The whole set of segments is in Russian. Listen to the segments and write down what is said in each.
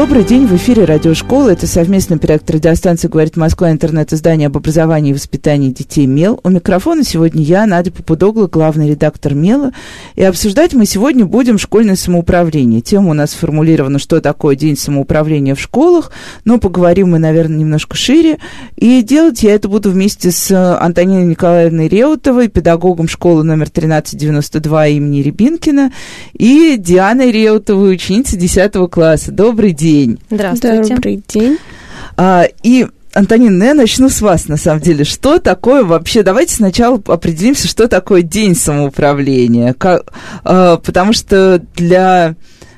Добрый день, в эфире радиошкола. Это совместный проект радиостанции «Говорит Москва» интернет-издание об образовании и воспитании детей «Мел». У микрофона сегодня я, Надя Попудогла, главный редактор «Мела». И обсуждать мы сегодня будем школьное самоуправление. Тема у нас сформулирована, что такое День самоуправления в школах. Но поговорим мы, наверное, немножко шире. И делать я это буду вместе с Антониной Николаевной Реутовой, педагогом школы номер 1392 имени Рябинкина, и Дианой Реутовой, ученицей 10 класса. Добрый день день. Здравствуйте. Добрый день. А, и Антонин, ну я начну с вас, на самом деле. Что такое вообще? Давайте сначала определимся, что такое день самоуправления. Как, а, потому что для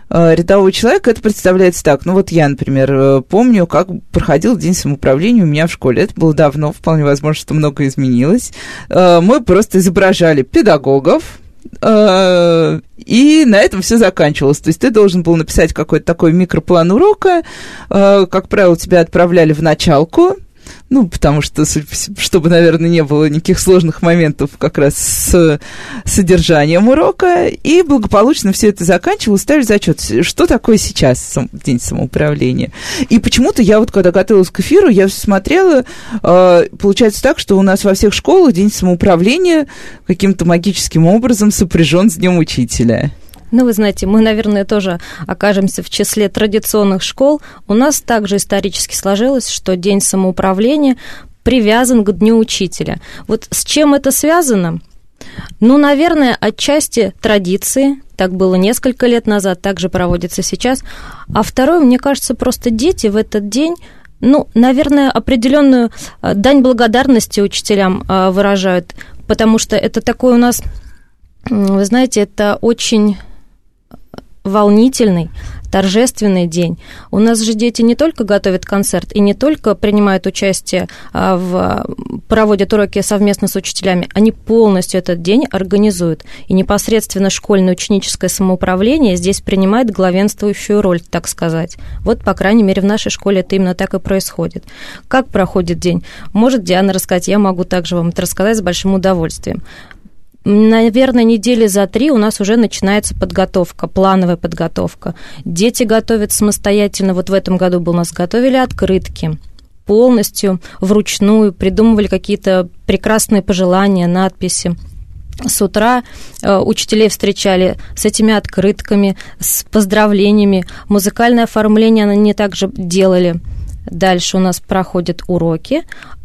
а, рядового человека это представляется так. Ну вот я, например, э, помню, как проходил день самоуправления у меня в школе. Это было давно, вполне возможно, что многое изменилось. А, мы просто изображали педагогов, Э, и на этом все заканчивалось. То есть ты должен был написать какой-то такой микроплан урока. Э, как правило, тебя отправляли в началку, ну, потому что, чтобы, наверное, не было никаких сложных моментов как раз с содержанием урока, и благополучно все это заканчивалось, ставили зачет. Что такое сейчас День самоуправления? И почему-то я вот, когда готовилась к эфиру, я смотрела, э, получается так, что у нас во всех школах День самоуправления каким-то магическим образом сопряжен с Днем Учителя. Ну, вы знаете, мы, наверное, тоже окажемся в числе традиционных школ. У нас также исторически сложилось, что День самоуправления привязан к Дню Учителя. Вот с чем это связано? Ну, наверное, отчасти традиции. Так было несколько лет назад, так же проводится сейчас. А второе, мне кажется, просто дети в этот день ну, наверное, определенную э, дань благодарности учителям э, выражают, потому что это такой у нас, вы знаете, это очень волнительный, торжественный день. У нас же дети не только готовят концерт и не только принимают участие а, в проводят уроки совместно с учителями, они полностью этот день организуют. И непосредственно школьное ученическое самоуправление здесь принимает главенствующую роль, так сказать. Вот, по крайней мере, в нашей школе это именно так и происходит. Как проходит день? Может Диана рассказать, я могу также вам это рассказать с большим удовольствием наверное, недели за три у нас уже начинается подготовка, плановая подготовка. Дети готовят самостоятельно. Вот в этом году у нас готовили открытки полностью вручную, придумывали какие-то прекрасные пожелания, надписи. С утра э, учителей встречали с этими открытками, с поздравлениями. Музыкальное оформление они также делали. Дальше у нас проходят уроки,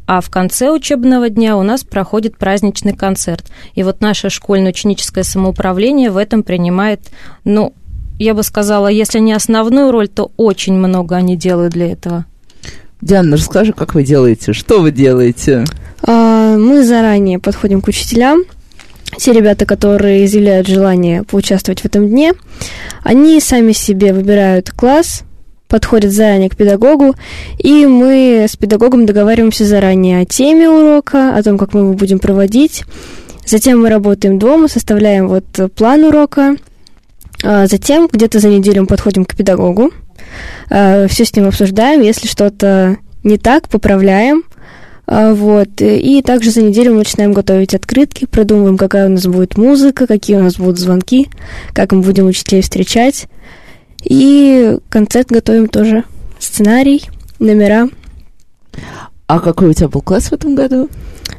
а в конце учебного дня у нас проходит праздничный концерт. И вот наше школьно-ученическое самоуправление в этом принимает, ну, я бы сказала, если не основную роль, то очень много они делают для этого. Диана, расскажи, как вы делаете? Что вы делаете? А, мы заранее подходим к учителям. Те ребята, которые изъявляют желание поучаствовать в этом дне, они сами себе выбирают класс, подходят заранее к педагогу, и мы с педагогом договариваемся заранее о теме урока, о том, как мы его будем проводить. Затем мы работаем дома, составляем вот план урока. А затем где-то за неделю мы подходим к педагогу, а, все с ним обсуждаем, если что-то не так, поправляем. А, вот. И также за неделю мы начинаем готовить открытки, продумываем, какая у нас будет музыка, какие у нас будут звонки, как мы будем учителей встречать. И концерт готовим тоже. Сценарий, номера. А какой у тебя был класс в этом году?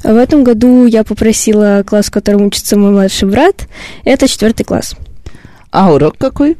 В этом году я попросила класс, в котором учится мой младший брат. Это четвертый класс. А урок какой?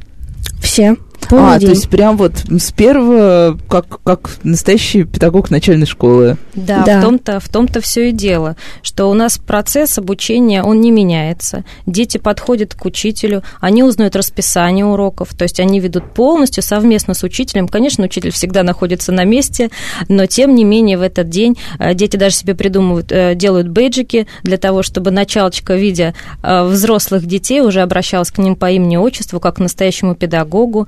Все. Полный а, день. то есть прям вот с первого, как, как настоящий педагог начальной школы. Да, да. в том-то в том-то все и дело, что у нас процесс обучения, он не меняется. Дети подходят к учителю, они узнают расписание уроков, то есть они ведут полностью совместно с учителем. Конечно, учитель всегда находится на месте, но тем не менее в этот день э, дети даже себе придумывают, э, делают бейджики для того, чтобы началочка, видя э, взрослых детей, уже обращалась к ним по имени-отчеству, как к настоящему педагогу,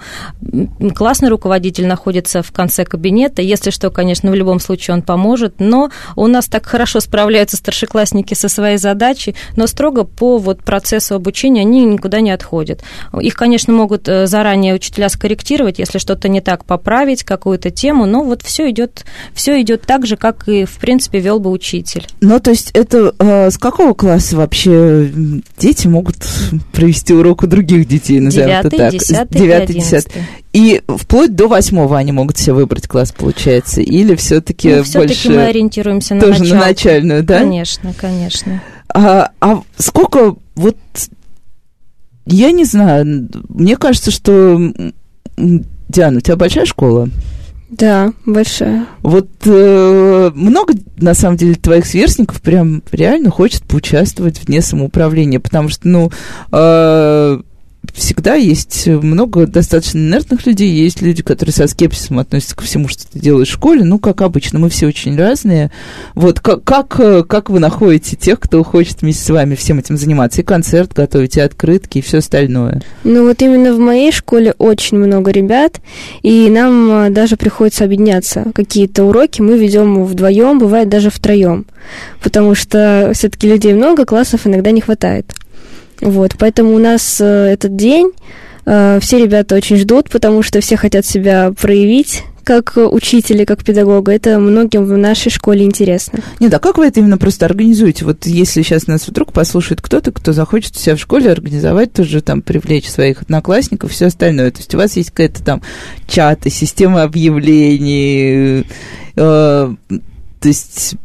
Классный руководитель находится в конце кабинета. Если что, конечно, в любом случае он поможет. Но у нас так хорошо справляются старшеклассники со своей задачей, но строго по вот процессу обучения они никуда не отходят. Их, конечно, могут э, заранее учителя скорректировать, если что-то не так, поправить какую-то тему, но вот все идет, все идет так же, как и, в принципе, вел бы учитель. Ну, то есть это э, с какого класса вообще дети могут провести урок у других детей, назовем Девятый, это так? десятый, Девятый, десятый. И вплоть до восьмого они могут себе выбрать класс, получается? Или все-таки Ну, все-таки больше... мы ориентируемся на тоже начало. на начальную, да? Конечно, конечно. А, а сколько вот я не знаю, мне кажется, что Диана, у тебя большая школа? Да, большая. Вот э, много, на самом деле, твоих сверстников прям реально хочет поучаствовать вне самоуправления, потому что, ну, э, всегда есть много достаточно инертных людей, есть люди, которые со скепсисом относятся ко всему, что ты делаешь в школе. Ну, как обычно, мы все очень разные. Вот как, как, э, как вы находите тех, кто хочет вместе с вами всем этим заниматься? И концерт готовить, и открытки, и все остальное. Ну вот именно в моей школе очень много ребят, и нам а, даже приходится объединяться. Какие-то уроки мы ведем вдвоем, бывает даже втроем, потому что все-таки людей много, классов иногда не хватает. Вот, поэтому у нас э, этот день э, все ребята очень ждут, потому что все хотят себя проявить как учителя, как педагога. Это многим в нашей школе интересно. Нет, а как вы это именно просто организуете? Вот если сейчас нас вдруг послушает кто-то, кто захочет себя в школе организовать, тоже там привлечь своих одноклассников, все остальное. То есть у вас есть какая-то там чаты, система объявлений, э, то есть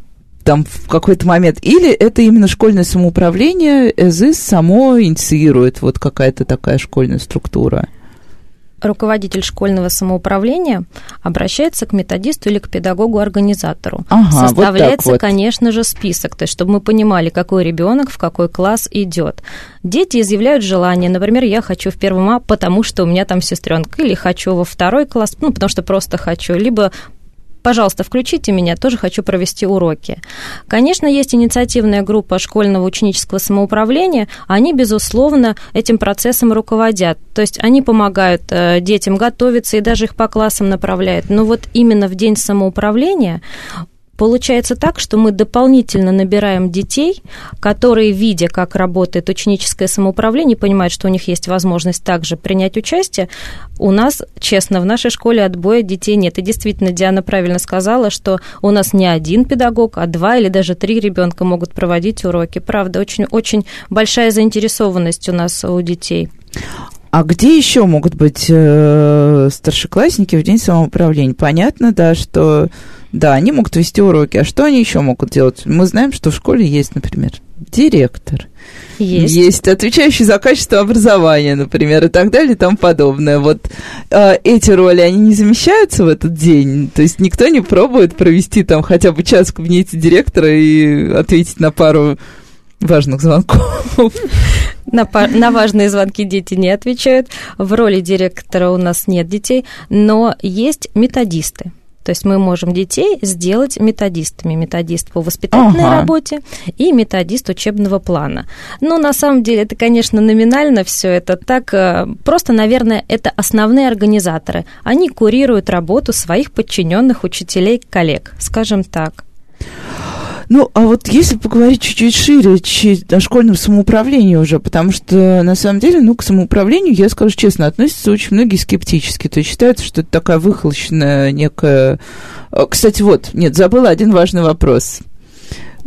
там в какой-то момент. Или это именно школьное самоуправление, ЭЗИС само инициирует вот какая-то такая школьная структура? руководитель школьного самоуправления обращается к методисту или к педагогу-организатору. Ага, вот Составляется, так вот. конечно же, список, то есть чтобы мы понимали, какой ребенок в какой класс идет. Дети изъявляют желание, например, я хочу в первом А, потому что у меня там сестренка, или хочу во второй класс, ну, потому что просто хочу, либо пожалуйста, включите меня, тоже хочу провести уроки. Конечно, есть инициативная группа школьного ученического самоуправления, они, безусловно, этим процессом руководят. То есть они помогают э, детям готовиться и даже их по классам направляют. Но вот именно в день самоуправления Получается так, что мы дополнительно набираем детей, которые, видя, как работает ученическое самоуправление, понимают, что у них есть возможность также принять участие. У нас, честно, в нашей школе отбоя детей нет. И действительно, Диана правильно сказала, что у нас не один педагог, а два или даже три ребенка могут проводить уроки. Правда, очень-очень большая заинтересованность у нас у детей. А где еще могут быть э, старшеклассники в день самоуправления? Понятно, да, что да, они могут вести уроки. А что они еще могут делать? Мы знаем, что в школе есть, например, директор. Есть. Есть отвечающий за качество образования, например, и так далее и тому подобное. Вот э, эти роли, они не замещаются в этот день? То есть никто не пробует провести там хотя бы час в кабинете директора и ответить на пару важных звонков? На, па- на важные звонки дети не отвечают. В роли директора у нас нет детей, но есть методисты. То есть мы можем детей сделать методистами. Методист по воспитательной Ага. работе и методист учебного плана. Но на самом деле это, конечно, номинально все это так. э, Просто, наверное, это основные организаторы. Они курируют работу своих подчиненных учителей, коллег, скажем так. Ну, а вот если поговорить чуть-чуть шире чи- о школьном самоуправлении уже, потому что, на самом деле, ну, к самоуправлению, я скажу честно, относятся очень многие скептически. То есть считается, что это такая выхолощенная некая... Э, Кстати, вот, нет, забыла один важный вопрос.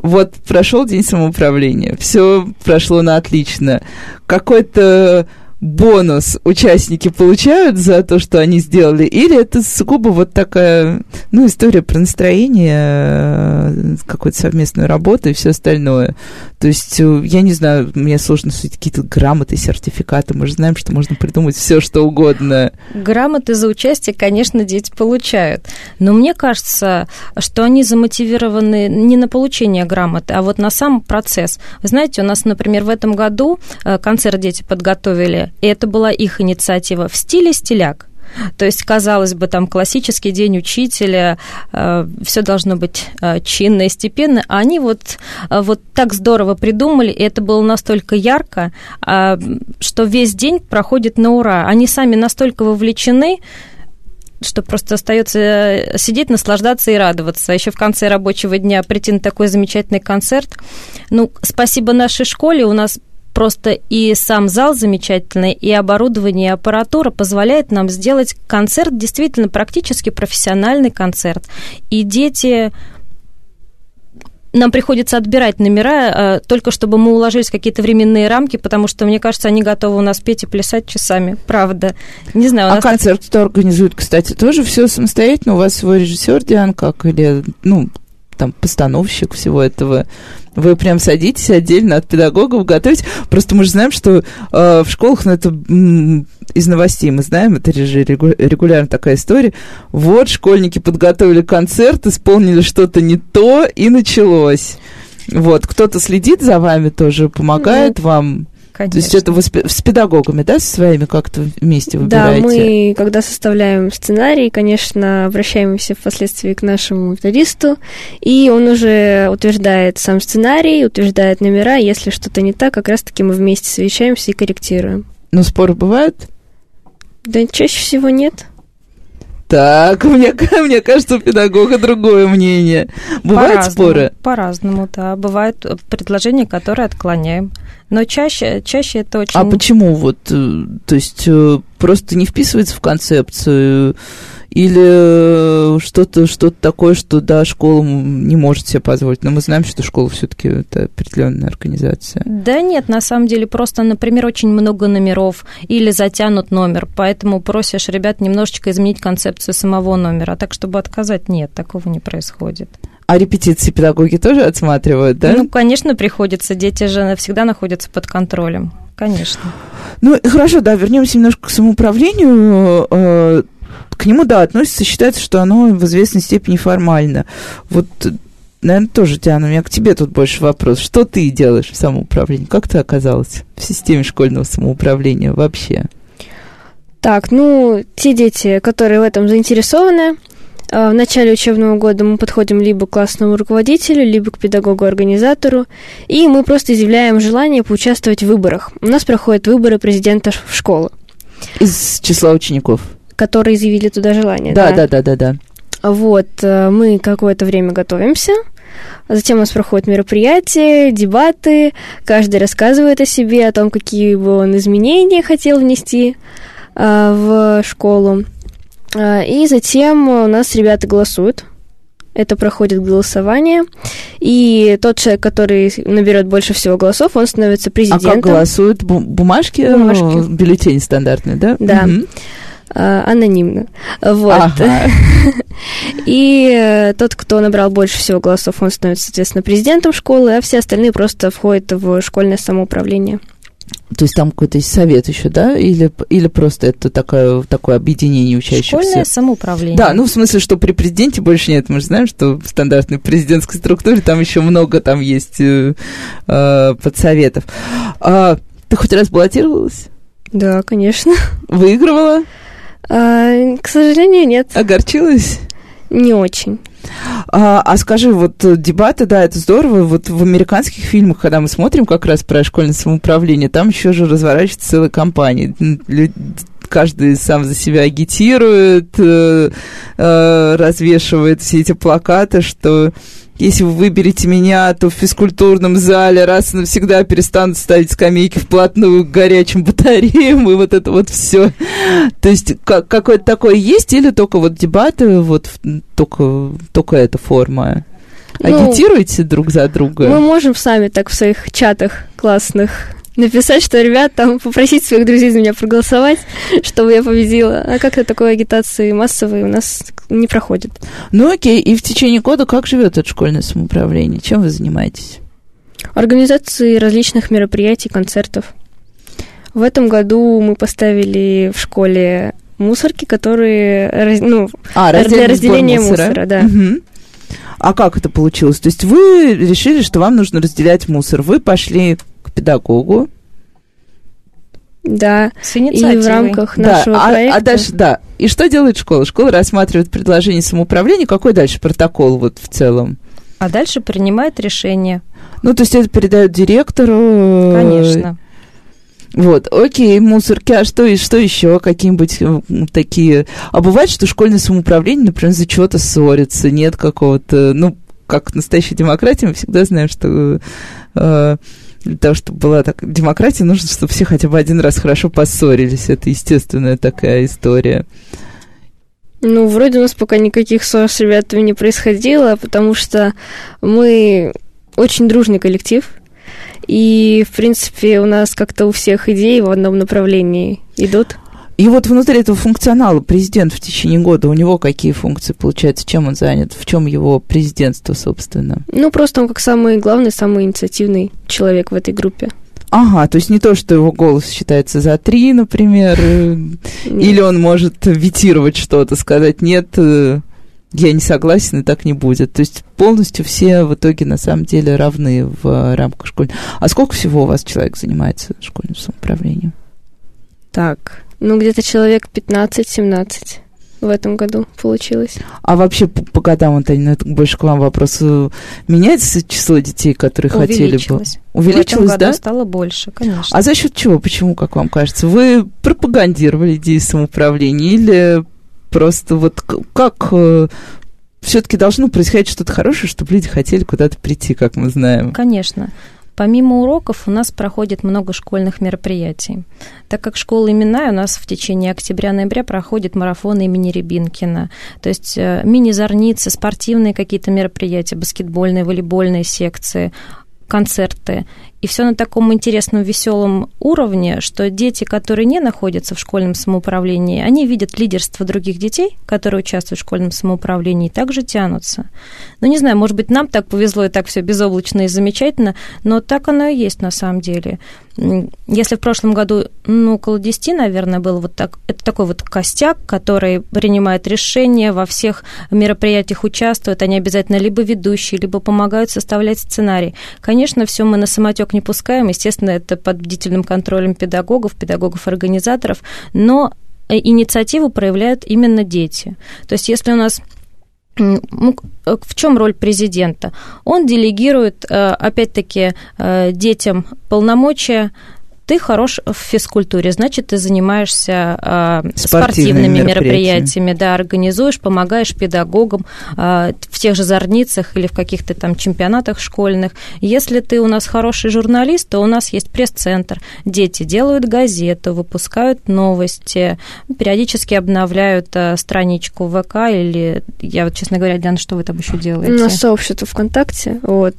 Вот прошел день самоуправления, все прошло на отлично. Какой-то бонус участники получают за то, что они сделали, или это сугубо вот такая, ну, история про настроение, э, какую-то совместную работу и все остальное. То есть, э, я не знаю, мне сложно судить какие-то грамоты, сертификаты. Мы же знаем, что можно придумать все, что угодно. Грамоты за участие, конечно, дети получают. Но мне кажется, что они замотивированы не на получение грамоты, а вот на сам процесс. Вы знаете, у нас, например, в этом году э, концерт дети подготовили, это была их инициатива в стиле стиляк. То есть, казалось бы, там классический день учителя, э, все должно быть э, чинно и степенно, а они вот, э, вот так здорово придумали, и это было настолько ярко, э, что весь день проходит на ура. Они сами настолько вовлечены, что просто остается э, сидеть, наслаждаться и радоваться. А еще в конце рабочего дня прийти на такой замечательный концерт. Ну, спасибо нашей школе, у нас просто и сам зал замечательный, и оборудование, и аппаратура позволяет нам сделать концерт, действительно практически профессиональный концерт. И дети нам приходится отбирать номера, э, только чтобы мы уложились в какие-то временные рамки, потому что, мне кажется, они готовы у нас петь и плясать часами. Правда. Не знаю. А концерт кто организует, кстати, тоже все самостоятельно? У вас свой режиссер, Диан, как? Или, ну, там, постановщик всего этого? Вы прям садитесь отдельно от педагогов, готовите. Просто мы же знаем, что э, в школах, ну, это м, из новостей мы знаем, это же регулярно такая история. Вот, школьники подготовили концерт, исполнили что-то не то, и началось. Вот, кто-то следит за вами тоже, помогает mm-hmm. вам Конечно. То есть это вы с, педагогами, да, со своими как-то вместе выбираете? Да, мы, когда составляем сценарий, конечно, обращаемся впоследствии к нашему методисту, и он уже утверждает сам сценарий, утверждает номера, если что-то не так, как раз-таки мы вместе совещаемся и корректируем. Но споры бывают? Да чаще всего нет. Так, мне, мне кажется, у педагога другое мнение. Бывают по споры? По-разному, да. Бывают предложения, которые отклоняем. Но чаще, чаще это очень... А почему вот, э, то есть э, просто не вписывается в концепцию или э, что-то что такое, что, да, школа не может себе позволить. Но мы знаем, что школа все-таки это определенная организация. Да нет, на самом деле просто, например, очень много номеров или затянут номер, поэтому просишь ребят немножечко изменить концепцию самого номера. А так, чтобы отказать, нет, такого не происходит. А репетиции педагоги тоже отсматривают, да? Ну, конечно, приходится. Дети же всегда находятся под контролем. Конечно. Ну, хорошо, да, вернемся немножко к самоуправлению э, к нему, да, относится, считается, что оно в известной степени формально. Вот, наверное, тоже, Диана, у меня к тебе тут больше вопрос. Что ты делаешь в самоуправлении? Как ты оказалась в системе школьного самоуправления вообще? Так, ну, те дети, которые в этом заинтересованы, э, в начале учебного года мы подходим либо к классному руководителю, либо к педагогу-организатору, и мы просто изъявляем желание поучаствовать в выборах. У нас проходят выборы президента в школу. Из числа учеников? Которые изъявили туда желание. Да, да, да, да, да. Вот, э, мы какое-то время готовимся, Затем у нас проходят мероприятия, дебаты, каждый рассказывает о себе, о том, какие бы он изменения хотел внести э, в школу. Э, и затем у нас ребята голосуют. Это проходит голосование. И тот человек, который наберет больше всего голосов, он становится президентом. А как голосуют? Бумажки? Бумажки. Бюллетень стандартный, да? Да. Угу. А, анонимно. Вот. Ага. И э, тот, кто набрал больше всего голосов, он становится, соответственно, президентом школы, а все остальные просто входят в школьное самоуправление. То есть там какой-то есть совет еще, да? Или, или просто это такое, такое объединение учащихся? Школьное самоуправление. Да, ну в смысле, что при президенте больше нет. Мы же знаем, что в стандартной президентской структуре там еще много там есть э, э, подсоветов. А, ты хоть раз баллотировалась? Да, конечно. Выигрывала? А, к сожалению, нет. Огорчилась? Не очень. А, а скажи, вот э, дебаты, да, это здорово. Вот в американских фильмах, когда мы смотрим как раз про школьное самоуправление, там еще же разворачивается целая кампания. Каждый сам за себя агитирует, э, э, развешивает все эти плакаты, что если вы выберете меня, то в физкультурном зале раз и навсегда перестанут ставить скамейки вплотную к горячим батареям, и вот это вот все. То есть как, какое-то такое есть, или только вот дебаты, вот только, только эта форма? Ну, Агитируете друг за друга? Мы можем сами так в своих чатах классных написать, что, ребят, там, попросить своих друзей за меня проголосовать, чтобы я победила. А как-то такой агитации массовой у нас не проходит. Ну окей, и в течение года как живет это школьное самоуправление? Чем вы занимаетесь? Организацией различных мероприятий, концертов. В этом году мы поставили в школе мусорки, которые ну, а, для разделения мусора. мусора да. Угу. А как это получилось? То есть вы решили, что вам нужно разделять мусор. Вы пошли педагогу, Да, С и в рамках Да, нашего а, проекта... а дальше, да. И что делает школа? Школа рассматривает предложение самоуправления. Какой дальше протокол вот в целом? А дальше принимает решение. Ну, то есть это передают директору. э, Конечно. Вот, окей, мусорки, а что, и- что еще? Какие-нибудь э, такие... А бывает, что школьное самоуправление, например, за чего-то ссорится, нет какого-то... Ну, как настоящая демократия, мы всегда знаем, что э, для того, чтобы была так демократия, нужно, чтобы все хотя бы один раз хорошо поссорились. Это естественная такая история. Ну, вроде у нас пока никаких ссор с ребятами не происходило, потому что мы очень дружный коллектив. И, в принципе, у нас как-то у всех идеи в одном направлении идут. И вот внутри этого функционала президент в течение года, у него какие функции получается, чем он занят, в чем его президентство, собственно? Ну, просто он как самый главный, самый инициативный человек в этой группе. Ага, то есть не то, что его голос считается за три, например, э, или он может витировать что-то, сказать нет, э, я не согласен, и так не будет. То есть полностью все в итоге на самом деле равны в рамках школы. А сколько всего у вас человек занимается школьным самоуправлением? Так, ну, где-то человек 15-17 в этом году получилось. А вообще по, по годам, Антонина, это больше к вам вопрос. э, Меняется число детей, которые хотели бы? Увеличилось. В этом Увеличилось, году да? стало больше, конечно. А за счет чего? Почему, как вам кажется? Вы пропагандировали идеи самоуправления или просто вот как все-таки должно происходить что-то хорошее, чтобы люди хотели куда-то прийти, как мы знаем? Конечно. Помимо уроков у нас проходит много школьных мероприятий. Так как школа именная, у нас в течение октября-ноября проходит марафон имени Рябинкина. То есть э, мини-зорницы, спортивные какие-то мероприятия, баскетбольные, волейбольные секции, концерты. И все на таком интересном, веселом уровне, что дети, которые не находятся в школьном самоуправлении, они видят лидерство других детей, которые участвуют в школьном самоуправлении, и также тянутся. Ну, не знаю, может быть, нам так повезло, и так все безоблачно и замечательно, но так оно и есть на самом деле. Если в прошлом году, ну, около 10, наверное, был вот так, это такой вот костяк, который принимает решения, во всех мероприятиях участвует, они обязательно либо ведущие, либо помогают составлять сценарий. Конечно, все мы на самотек не пускаем, естественно, это под бдительным контролем педагогов, педагогов-организаторов, но э, инициативу проявляют именно дети. То есть если у нас в чем роль президента? Он делегирует, э, опять-таки, э, детям полномочия ты хорош в физкультуре, значит, ты занимаешься э, Спортивными спортивными мероприятиями. да, организуешь, помогаешь педагогам э, в тех же зорницах или в каких-то там чемпионатах школьных. Если ты у нас хороший журналист, то у нас есть пресс-центр. Дети делают газету, выпускают новости, периодически обновляют э, страничку в ВК или, я вот, честно говоря, Диана, что вы там еще делаете? У нас сообщество ВКонтакте, вот.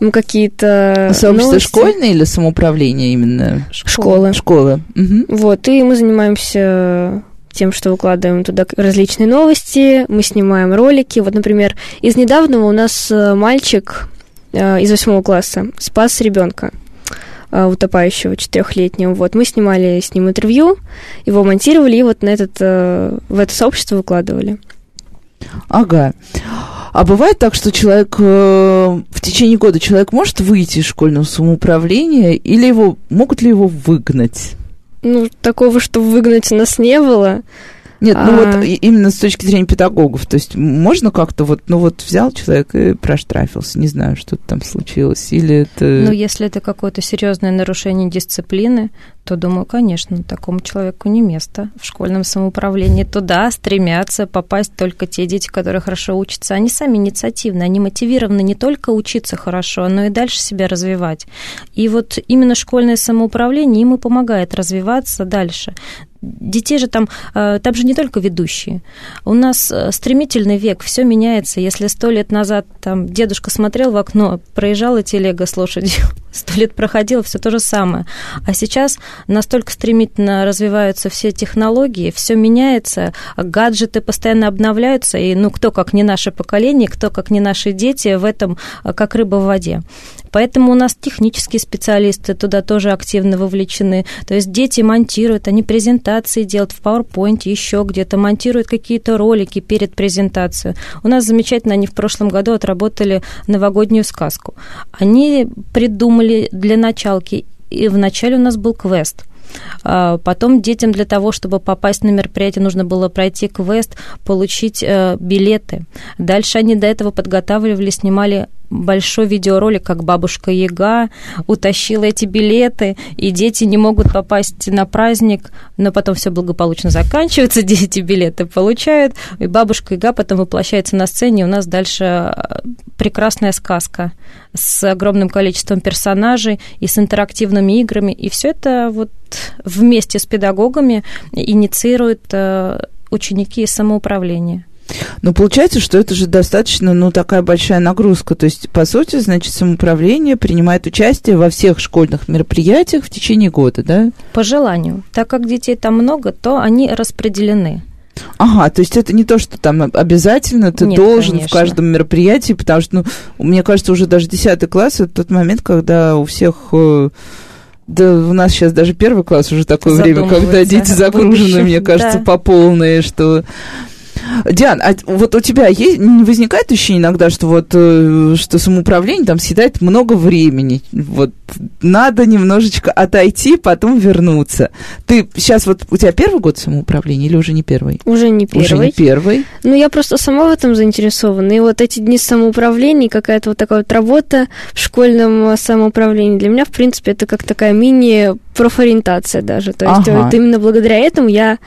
Мы какие-то Сообщество новости- школьное или самоуправление именно? Школы. Школа. Мгм. Вот, и мы занимаемся тем, что выкладываем туда различные новости, мы снимаем ролики. Вот, например, из недавнего у нас э, мальчик э, из восьмого класса спас ребенка э, утопающего четырехлетнего. Вот, мы снимали с ним интервью, его монтировали и вот на этот, э, в это сообщество выкладывали. Ага. А бывает так, что человек э, в течение года человек может выйти из школьного самоуправления, или его могут ли его выгнать? Ну, такого, что выгнать нас не было. Нет, ну А. вот именно с точки зрения педагогов. То есть можно как-то вот, ну вот взял человек и проштрафился, не знаю, что там случилось, или это... Ну, если это какое-то серьезное нарушение дисциплины, то, думаю, конечно, такому человеку не место в школьном самоуправлении. Туда стремятся попасть только те дети, которые хорошо учатся. Они сами инициативны, они мотивированы не только учиться хорошо, но и дальше себя развивать. И вот именно школьное самоуправление им и помогает развиваться дальше. Детей же там, э, там же не только ведущие. У нас э, стремительный век, все меняется. Если сто лет назад там дедушка смотрел в окно, проезжала телега с лошадью, сто лет проходило, все то же самое. А сейчас настолько стремительно развиваются все технологии, все меняется, гаджеты постоянно обновляются, и ну кто как не наше поколение, кто как не наши дети в этом э, как рыба в воде. Поэтому у нас технические специалисты туда тоже активно вовлечены. То есть дети монтируют, они презентации делают в PowerPoint, еще где-то монтируют какие-то ролики перед презентацией. У нас замечательно, они в прошлом году отработали новогоднюю сказку. Они придумали для началки, и вначале у нас был квест – А, потом детям для того, чтобы попасть на мероприятие, нужно было пройти квест, получить э, билеты. Дальше они до этого подготавливали, снимали большой видеоролик, как бабушка Яга утащила эти билеты, и дети не могут попасть на праздник, но потом все благополучно заканчивается, дети билеты получают, и бабушка Яга потом воплощается на сцене, и у нас дальше э, прекрасная сказка с огромным количеством персонажей и с интерактивными играми, и все это вот вместе с педагогами инициируют э, ученики самоуправления. Но получается, что это же достаточно, ну, такая большая нагрузка. То есть, по сути, значит, самоуправление принимает участие во всех школьных мероприятиях в течение года, да? По желанию. Так как детей там много, то они распределены. Ага, то есть это не то, что там обязательно ты Нет, должен конечно. в каждом мероприятии, потому что, ну, мне кажется, уже даже 10 класс это тот момент, когда у всех э, да, у нас сейчас даже первый класс уже такое время, когда дети загружены, будущем, мне кажется, да. по полной, что... Диан, а вот у тебя есть, не возникает ощущение иногда, что вот э, что самоуправление там съедает много времени, вот надо немножечко отойти, потом вернуться. Ты сейчас вот у тебя первый год самоуправления или уже не первый? Уже не первый. Уже не первый. Ну, я просто сама в этом заинтересована. И вот эти дни самоуправления, какая-то вот такая вот работа в школьном э, самоуправлении, для меня, в принципе, это как такая мини-профориентация даже. То есть Ага. вот именно благодаря этому я,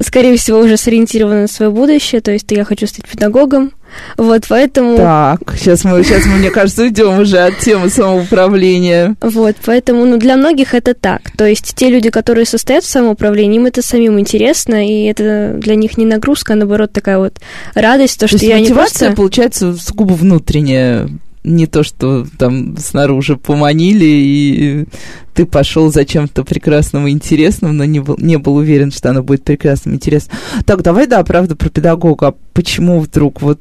скорее всего, уже сориентирована на свое будущее. То есть я хочу стать педагогом. Вот, поэтому... Так, сейчас мы, сейчас мы, мне кажется, уйдем уже от темы самоуправления. Вот, поэтому, ну, для многих это так. То есть те люди, которые состоят в самоуправлении, им это самим интересно, и это для них не нагрузка, а наоборот такая вот радость, то, То что есть я не мотивация, просто... получается, сугубо внутренняя, не то, что там снаружи поманили, и ты пошел за чем-то прекрасным и интересным, но не был, не был уверен, что оно будет прекрасным и интересным. Так, давай, да, правда, про педагога. Почему вдруг? Вот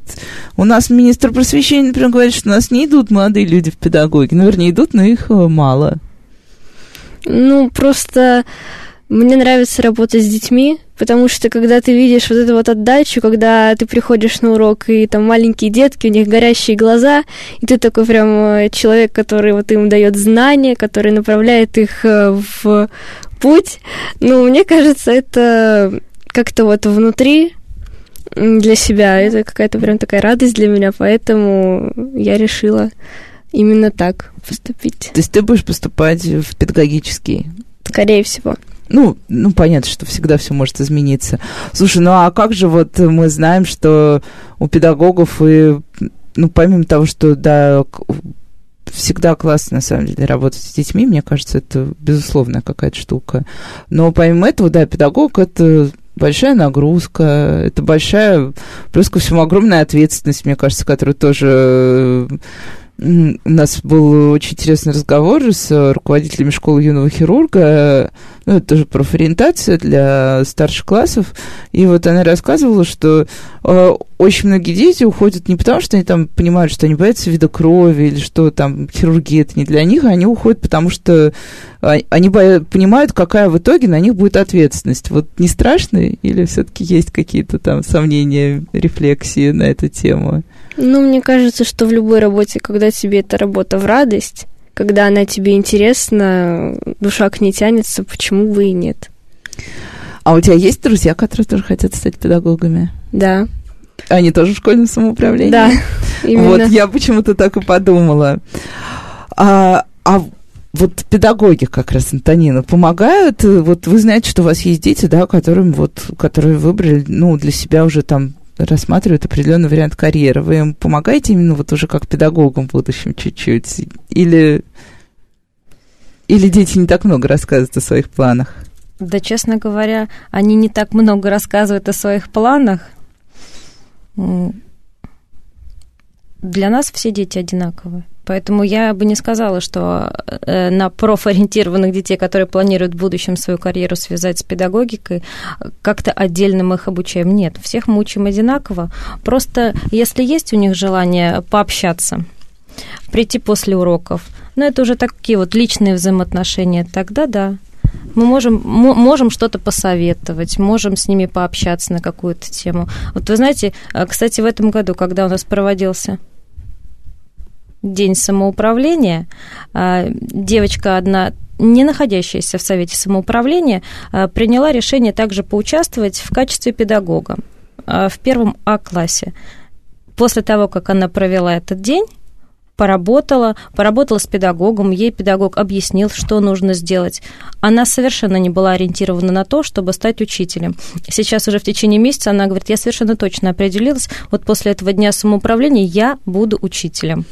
у нас министр просвещения, например, говорит, что у нас не идут молодые люди в педагоги. Ну, вернее, идут, но их э, мало. Ну, просто мне нравится работать с детьми, потому что когда ты видишь вот эту вот отдачу, когда ты приходишь на урок, и там маленькие детки, у них горящие глаза, и ты такой прям э, человек, который вот им дает знания, который направляет их э, в путь. Ну, мне кажется, это как-то вот внутри для себя, это какая-то прям такая радость для меня, поэтому я решила именно так поступить, То есть ты будешь поступать в педагогический скорее всего. Ну, ну, понятно, что всегда все может измениться. Слушай, ну а как же вот мы знаем, что у педагогов и, ну, помимо того, что, да, всегда классно, на самом деле, работать с детьми, мне кажется, это безусловная какая-то штука. Но помимо этого, да, педагог — это большая нагрузка, это большая, плюс ко всему, огромная ответственность, мне кажется, которую тоже у нас был очень интересный разговор с руководителями школы юного хирурга. Ну, это тоже профориентация для старших классов. И вот она рассказывала, что э, очень многие дети уходят не потому, что они там понимают, что они боятся вида крови или что там хирургия это не для них, а они уходят, потому что а- они боя- понимают, какая в итоге на них будет ответственность. Вот не страшно или все-таки есть какие-то там сомнения, рефлексии на эту тему? Ну, мне кажется, что в любой работе, когда тебе эта работа в радость, когда она тебе интересна, душа к ней тянется, почему бы и нет? А у тебя есть друзья, которые тоже хотят стать педагогами? Да, Они тоже в школьном самоуправлении? да, именно. Вот я почему-то так и подумала. А, а вот педагоги как раз, Антонина, помогают? э, Вот вы знаете, что у вас есть дети, да, которым вот, которые выбрали, ну, для себя уже там рассматривают определенный вариант карьеры. Вы им помогаете именно вот уже как педагогам в будущем чуть-чуть? Или, или дети не так много рассказывают о своих планах? Да, честно говоря, они не так много рассказывают о своих планах. Для нас все дети одинаковые. Поэтому я бы не сказала, что э, на профориентированных детей, которые планируют в будущем свою карьеру связать с педагогикой, как-то отдельно мы их обучаем. Нет, всех мы учим одинаково. Просто если есть у них желание пообщаться, прийти после уроков, но это уже такие вот личные взаимоотношения, тогда да, мы можем, мо- можем что-то посоветовать, можем с ними пообщаться на какую-то тему. Вот вы знаете, э, кстати, в этом году, когда у нас проводился День самоуправления, а, девочка одна не находящаяся в Совете самоуправления, приняла решение также поучаствовать в качестве педагога в первом А-классе. После того, как она провела этот день, поработала, поработала с педагогом, ей педагог объяснил, что нужно сделать. Она совершенно не была ориентирована на то, чтобы стать учителем. Сейчас уже в течение месяца она говорит, я совершенно точно определилась, вот после этого дня самоуправления я буду учителем.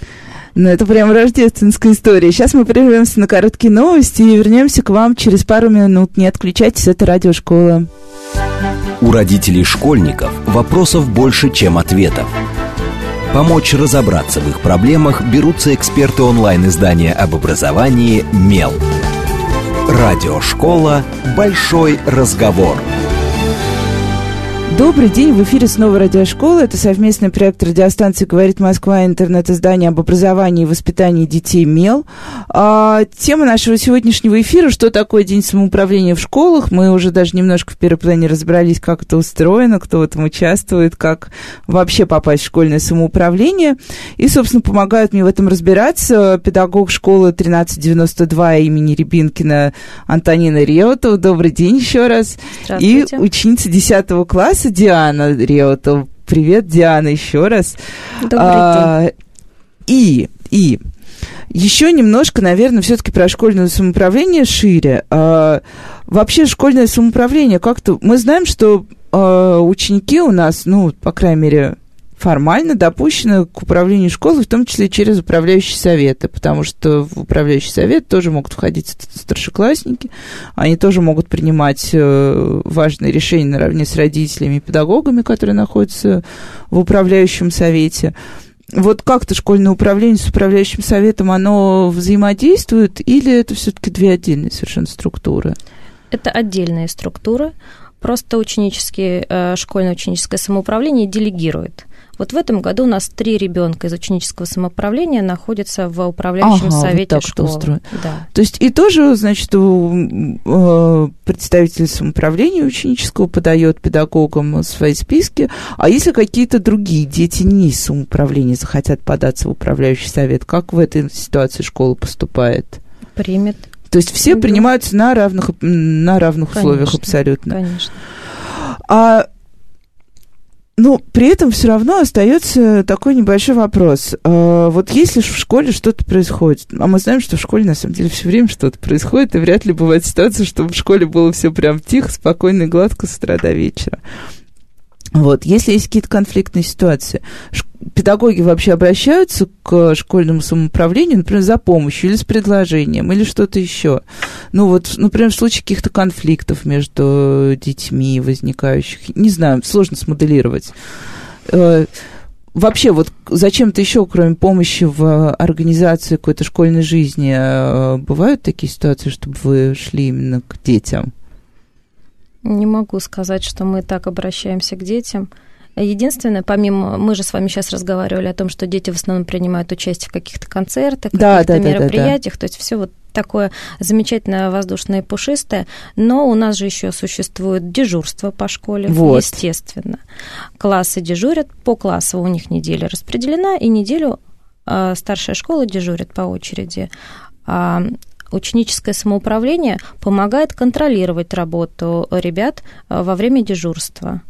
Ну, это прям рождественская история. Сейчас мы прервемся на короткие новости и вернемся к вам через пару минут. Не отключайтесь, это радиошкола. У родителей школьников вопросов больше, чем ответов. Помочь разобраться в их проблемах берутся эксперты онлайн-издания об образовании «Мел». Радиошкола «Большой разговор». Добрый день, в эфире снова радиошкола. Это совместный проект радиостанции «Говорит Москва» интернет-издание об образовании и воспитании детей «МЕЛ». А, тема нашего сегодняшнего эфира «Что такое День самоуправления в школах?» Мы уже даже немножко в первом плане разобрались, как это устроено, кто в этом участвует, как вообще попасть в школьное самоуправление. И, собственно, помогают мне в этом разбираться педагог школы 1392 имени Рябинкина Антонина Реутова. Добрый день еще раз. И ученица 10 класса появляется Диана Реутов. Привет, Диана, еще раз. Добрый а, день. И, и еще немножко, наверное, все-таки про школьное самоуправление шире. А, вообще школьное самоуправление как-то... Мы знаем, что а, ученики у нас, ну, по крайней мере, формально допущены к управлению школой, в том числе через управляющие советы, потому что в управляющий совет тоже могут входить старшеклассники, они тоже могут принимать э, важные решения наравне с родителями и педагогами, которые находятся в управляющем совете. Вот как-то школьное управление с управляющим советом, оно взаимодействует или это все-таки две отдельные совершенно структуры? Это отдельные структуры, просто ученические, э, школьное ученическое самоуправление делегирует. Вот в этом году у нас три ребенка из ученического самоуправления находятся в управляющем ага, совете вот так школы. Устроено. Да. То есть и тоже, значит, у, э, представитель самоуправления ученического подает педагогам свои списки, а если какие-то другие дети не из самоуправления захотят податься в управляющий совет, как в этой ситуации школа поступает? Примет. То есть все принимаются на равных, на равных конечно, условиях абсолютно. Конечно. А но при этом все равно остается такой небольшой вопрос. А, вот если в школе что-то происходит, а мы знаем, что в школе на самом деле все время что-то происходит, и вряд ли бывает ситуация, чтобы в школе было все прям тихо, спокойно и гладко с утра до вечера. Вот, если есть какие-то конфликтные ситуации, педагоги вообще обращаются к школьному самоуправлению, например, за помощью или с предложением, или что-то еще. Ну вот, например, в случае каких-то конфликтов между детьми возникающих, не знаю, сложно смоделировать. Э, вообще, вот зачем-то еще, кроме помощи в организации какой-то школьной жизни, э, бывают такие ситуации, чтобы вы шли именно к детям? Не могу сказать, что мы так обращаемся к детям. Единственное, помимо, мы же с вами сейчас разговаривали о том, что дети в основном принимают участие в каких-то концертах, да, каких-то да, мероприятиях, да, да, да. то есть все вот такое замечательное воздушное и пушистое, но у нас же еще существует дежурство по школе, вот. естественно. Классы дежурят, по классу у них неделя распределена, и неделю э, старшая школа дежурит по очереди. А ученическое самоуправление помогает контролировать работу ребят а, во время дежурства.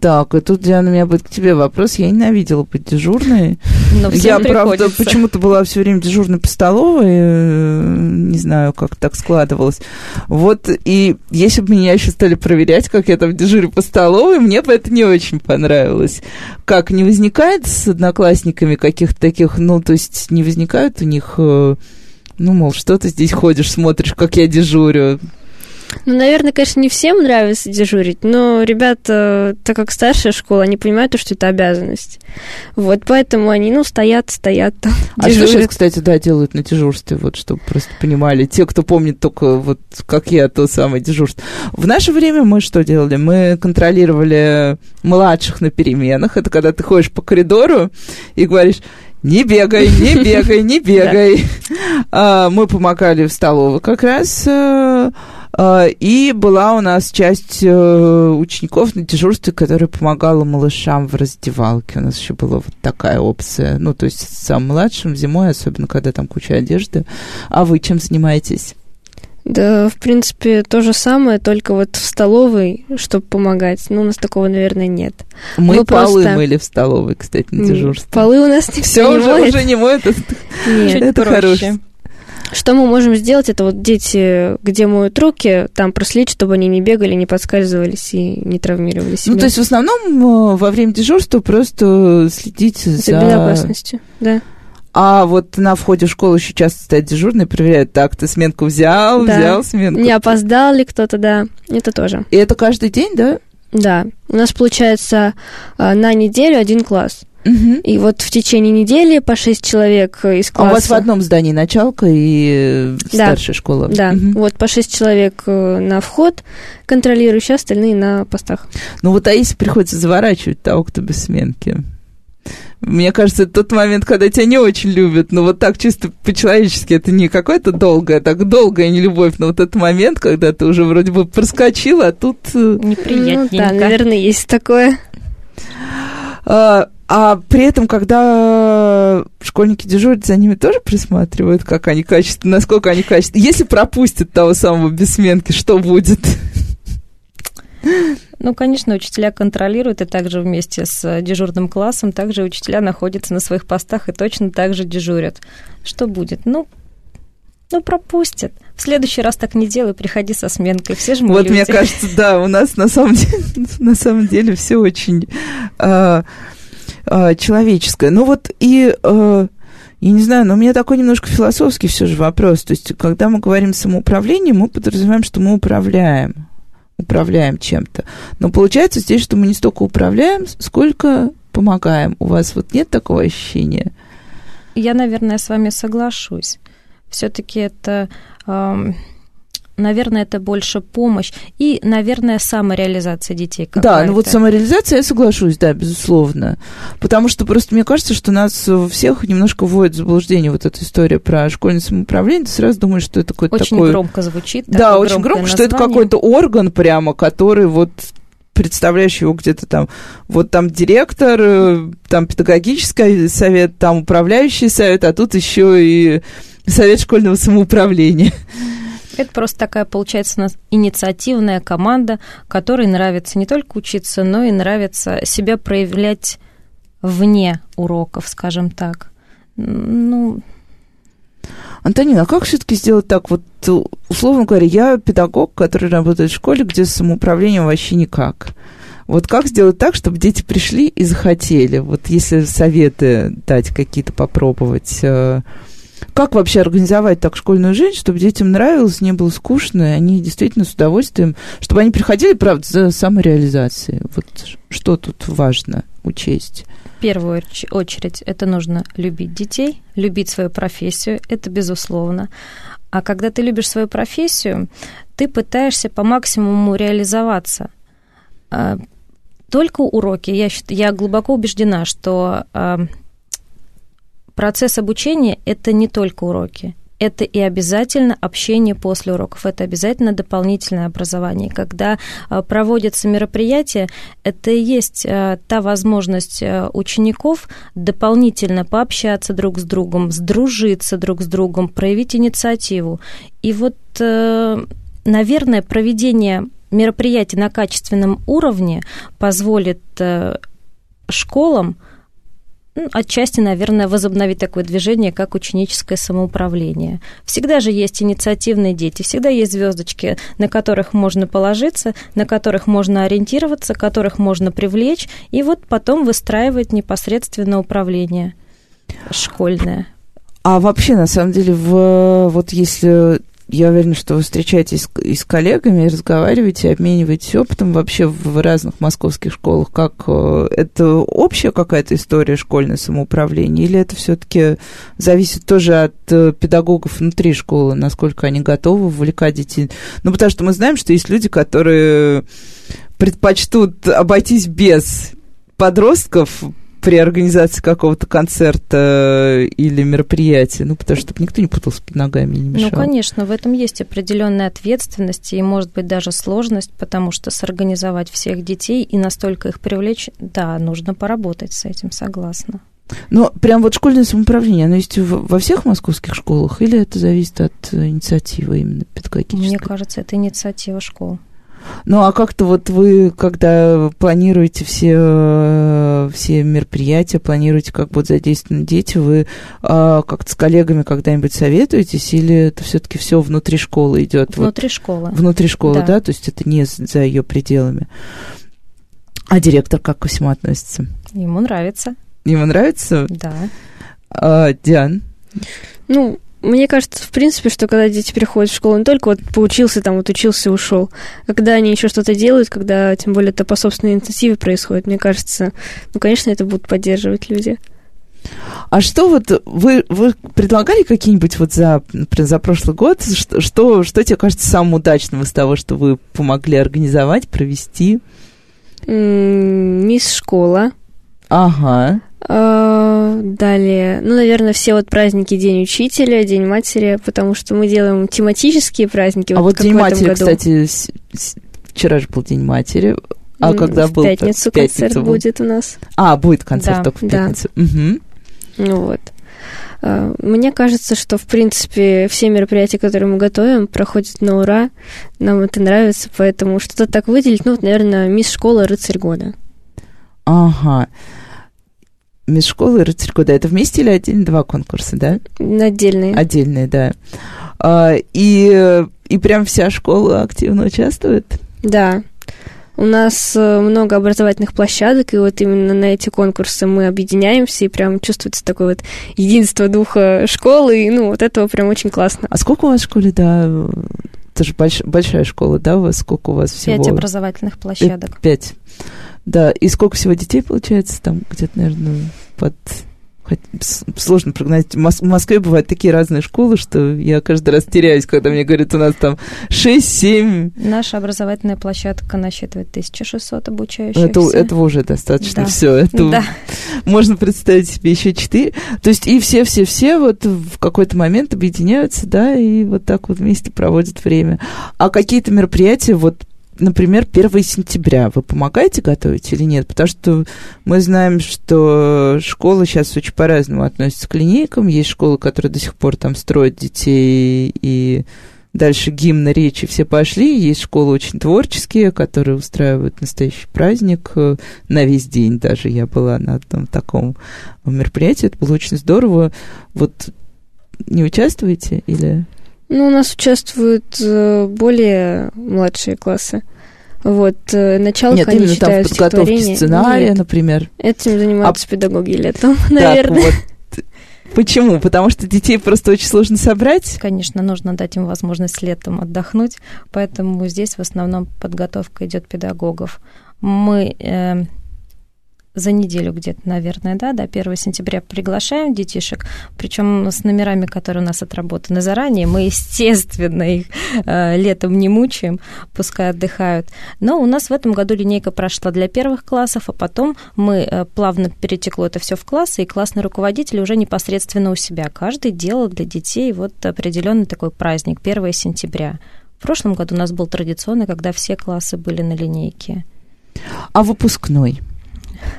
Так, и тут, Диана, у меня будет к тебе вопрос. Я ненавидела быть дежурной. Но Я, правда, почему-то была все время дежурной по столовой. Э, не знаю, как так складывалось. Вот, и если бы меня еще стали проверять, как я там дежурю по столовой, мне бы это не очень понравилось. Как, не возникает с одноклассниками каких-то таких, ну, то есть не возникают у них, э, ну, мол, что ты здесь ходишь, смотришь, как я дежурю? Ну, наверное, конечно, не всем нравится дежурить, но ребята, так как старшая школа, они понимают, что это обязанность. Вот, поэтому они, ну, стоят, стоят там, А дежурят. что сейчас, кстати, да, делают на дежурстве, вот, чтобы просто понимали, те, кто помнит только, вот, как я, то самое дежурство. В наше время мы что делали? Мы контролировали младших на переменах. Это когда ты ходишь по коридору и говоришь, не бегай, не бегай, не бегай. А, мы помогали в столовой как раз э, а, и была у нас часть э, учеников на дежурстве, которая помогала малышам в раздевалке. У нас еще была вот такая опция. Ну, то есть самым младшим зимой, особенно когда там куча одежды. А вы чем занимаетесь? Да, в принципе, то же самое, только вот в столовой, чтобы помогать. Ну, у нас такого, наверное, нет. Мы, Мы полы просто... мыли в столовой, кстати, на дежурстве. Полы у нас не все уже, моет. уже не моют. Нет, это хорошо. Что мы можем сделать, это вот дети, где моют руки, там проследить, чтобы они не бегали, не подскальзывались и не травмировали себя. Ну, то есть в основном э, во время дежурства просто следить за... За безопасностью, да. А вот на входе в школу еще часто стоят дежурные, проверяют, так, ты сменку взял, да. взял сменку. Не опоздал ли кто-то, да, это тоже. И это каждый день, да? Да. У нас получается э, на неделю один класс. Угу. И вот в течение недели по шесть человек из класса. А у вас в одном здании началка и да. старшая школа? Да, угу. вот по шесть человек э, на вход, контролирующие, остальные на постах. Ну вот а если приходится заворачивать того, кто без сменки? Мне кажется, это тот момент, когда тебя не очень любят, но вот так чисто по-человечески, это не какое-то долгое, так долгая не любовь, но вот этот момент, когда ты уже вроде бы проскочил, а тут... Э, Неприятненько. Ну, да, наверное, есть такое. А, а при этом, когда школьники дежурят, за ними тоже присматривают, как они качественно, насколько они качественно. Если пропустят того самого бессменки, что будет? Ну, конечно, учителя контролируют, и также вместе с дежурным классом также учителя находятся на своих постах и точно так же дежурят. Что будет? Ну, ну, пропустят. В следующий раз так не делай, приходи со сменкой. Все же мы Вот люди. мне кажется, да, у нас на самом деле, на самом деле все очень э, э, человеческое. Ну вот и э, я не знаю, но у меня такой немножко философский все же вопрос. То есть, когда мы говорим самоуправление, мы подразумеваем, что мы управляем управляем чем-то. Но получается здесь, что мы не столько управляем, сколько помогаем. У вас вот нет такого ощущения? Я, наверное, с вами соглашусь. Все-таки это наверное, это больше помощь и, наверное, самореализация детей. Да, ну вот самореализация, я соглашусь, да, безусловно. Потому что просто мне кажется, что нас всех немножко вводит в заблуждение вот эта история про школьное самоуправление. Ты сразу думаешь, что это какой-то очень такой... громко звучит. Да, очень громко, название. что это какой-то орган прямо, который вот представляешь его где-то там, вот там директор, э, там педагогический совет, там управляющий совет, а тут еще и совет школьного самоуправления. Это просто такая, получается, у нас инициативная команда, которой нравится не только учиться, но и нравится себя проявлять вне уроков, скажем так. Ну, Антонина, а как все-таки сделать так? Вот, условно говоря, я педагог, который работает в школе, где с самоуправлением вообще никак. Вот как сделать так, чтобы дети пришли и захотели? Вот если советы дать какие-то попробовать, э, как вообще организовать так школьную жизнь, чтобы детям нравилось, не было скучно, и они действительно с удовольствием, чтобы они приходили, правда, за самореализацией. Вот что тут важно учесть? В первую очередь это нужно любить детей, любить свою профессию, это безусловно. А когда ты любишь свою профессию, ты пытаешься по максимуму реализоваться. А, только уроки, я, я глубоко убеждена, что а, процесс обучения – это не только уроки, это и обязательно общение после уроков, это обязательно дополнительное образование. Когда а, проводятся мероприятия, это и есть а, та возможность а, учеников дополнительно пообщаться друг с другом, сдружиться друг с другом, проявить инициативу. И вот, э, наверное, проведение мероприятий на качественном уровне позволит э, школам ну, отчасти, наверное, возобновить такое движение, как ученическое самоуправление. Всегда же есть инициативные дети, всегда есть звездочки, на которых можно положиться, на которых можно ориентироваться, которых можно привлечь, и вот потом выстраивать непосредственно управление школьное. А вообще, на самом деле, в, вот если я уверена, что вы встречаетесь и с коллегами, разговариваете, обмениваетесь опытом вообще в разных московских школах. Как э, это общая какая-то история школьное самоуправление, или это все-таки зависит тоже от э, педагогов внутри школы, насколько они готовы вовлекать детей? Ну, потому что мы знаем, что есть люди, которые предпочтут обойтись без подростков, при организации какого-то концерта или мероприятия, ну, потому что чтобы никто не путался под ногами и не мешал. Ну, конечно, в этом есть определенная ответственность и, может быть, даже сложность, потому что сорганизовать всех детей и настолько их привлечь, да, нужно поработать с этим, согласна. Но прям вот школьное самоуправление, оно есть во всех московских школах или это зависит от инициативы именно педагогической? Мне кажется, это инициатива школ. Ну, а как-то вот вы, когда планируете все, все мероприятия, планируете, как будут задействованы дети, вы а, как-то с коллегами когда-нибудь советуетесь, или это все-таки все внутри школы идет? Внутри вот, школы. Внутри школы, да. да, то есть это не за ее пределами. А директор как ко всему относится? Ему нравится. Ему нравится? Да. А, Диан? Ну, мне кажется, в принципе, что когда дети переходят в школу, не только вот поучился там, вот учился, ушел, когда они еще что-то делают, когда, тем более, это по собственной инициативе происходит, мне кажется, ну, конечно, это будут поддерживать люди. А что вот вы, вы предлагали какие-нибудь вот за, за прошлый год, что, что, что тебе кажется самым удачным из того, что вы помогли организовать, провести? Мисс школа. Ага. А, далее, ну, наверное, все вот праздники День учителя, День матери, потому что мы делаем тематические праздники. А вот, вот День матери, кстати, вчера же был День матери. А когда в был? Пятницу, в пятницу концерт был. будет у нас. А, будет концерт да, только в пятницу. Да. Угу. Ну вот. А, мне кажется, что, в принципе, все мероприятия, которые мы готовим, проходят на ура. Нам это нравится, поэтому что-то так выделить, ну, вот, наверное, мисс школа «Рыцарь года». Ага. Мисс школы и рыцарь года. Это вместе или отдельно два конкурса, да? Отдельные. Отдельные, да. А, и, и прям вся школа активно участвует? Да. У нас э, много образовательных площадок, и вот именно на эти конкурсы мы объединяемся, и прям чувствуется такое вот единство духа школы, и, ну, вот этого прям очень классно. А сколько у вас в школе, да, это же больш, большая школа, да, у вас сколько у вас всего? Пять образовательных площадок. Пять. Да, и сколько всего детей получается? Там где-то, наверное, под сложно прогнозить. В Москве бывают такие разные школы, что я каждый раз теряюсь, когда мне говорят, у нас там 6-7. Наша образовательная площадка насчитывает 1600 обучающихся. Это, этого уже достаточно да. все. Это да. Можно представить себе еще 4. То есть и все-все-все вот в какой-то момент объединяются, да, и вот так вот вместе проводят время. А какие-то мероприятия вот например, 1 сентября вы помогаете готовить или нет? Потому что мы знаем, что школы сейчас очень по-разному относятся к линейкам. Есть школы, которые до сих пор там строят детей и дальше гимна речи все пошли. Есть школы очень творческие, которые устраивают настоящий праздник на весь день. Даже я была на одном таком мероприятии. Это было очень здорово. Вот не участвуете или... Ну, у нас участвуют э, более младшие классы. Вот, э, начало, Нет, они именно там в подготовке сценария, Нет. например. Этим занимаются а... педагоги летом, наверное. Так, вот. Почему? Потому что детей просто очень сложно собрать? Конечно, нужно дать им возможность летом отдохнуть, поэтому здесь в основном подготовка идет педагогов. Мы э, за неделю где-то, наверное, да, до 1 сентября приглашаем детишек, причем с номерами, которые у нас отработаны заранее. Мы, естественно, их э, летом не мучаем, пускай отдыхают. Но у нас в этом году линейка прошла для первых классов, а потом мы э, плавно перетекло это все в классы, и классный руководитель уже непосредственно у себя. Каждый делал для детей вот определенный такой праздник, 1 сентября. В прошлом году у нас был традиционный, когда все классы были на линейке. А выпускной?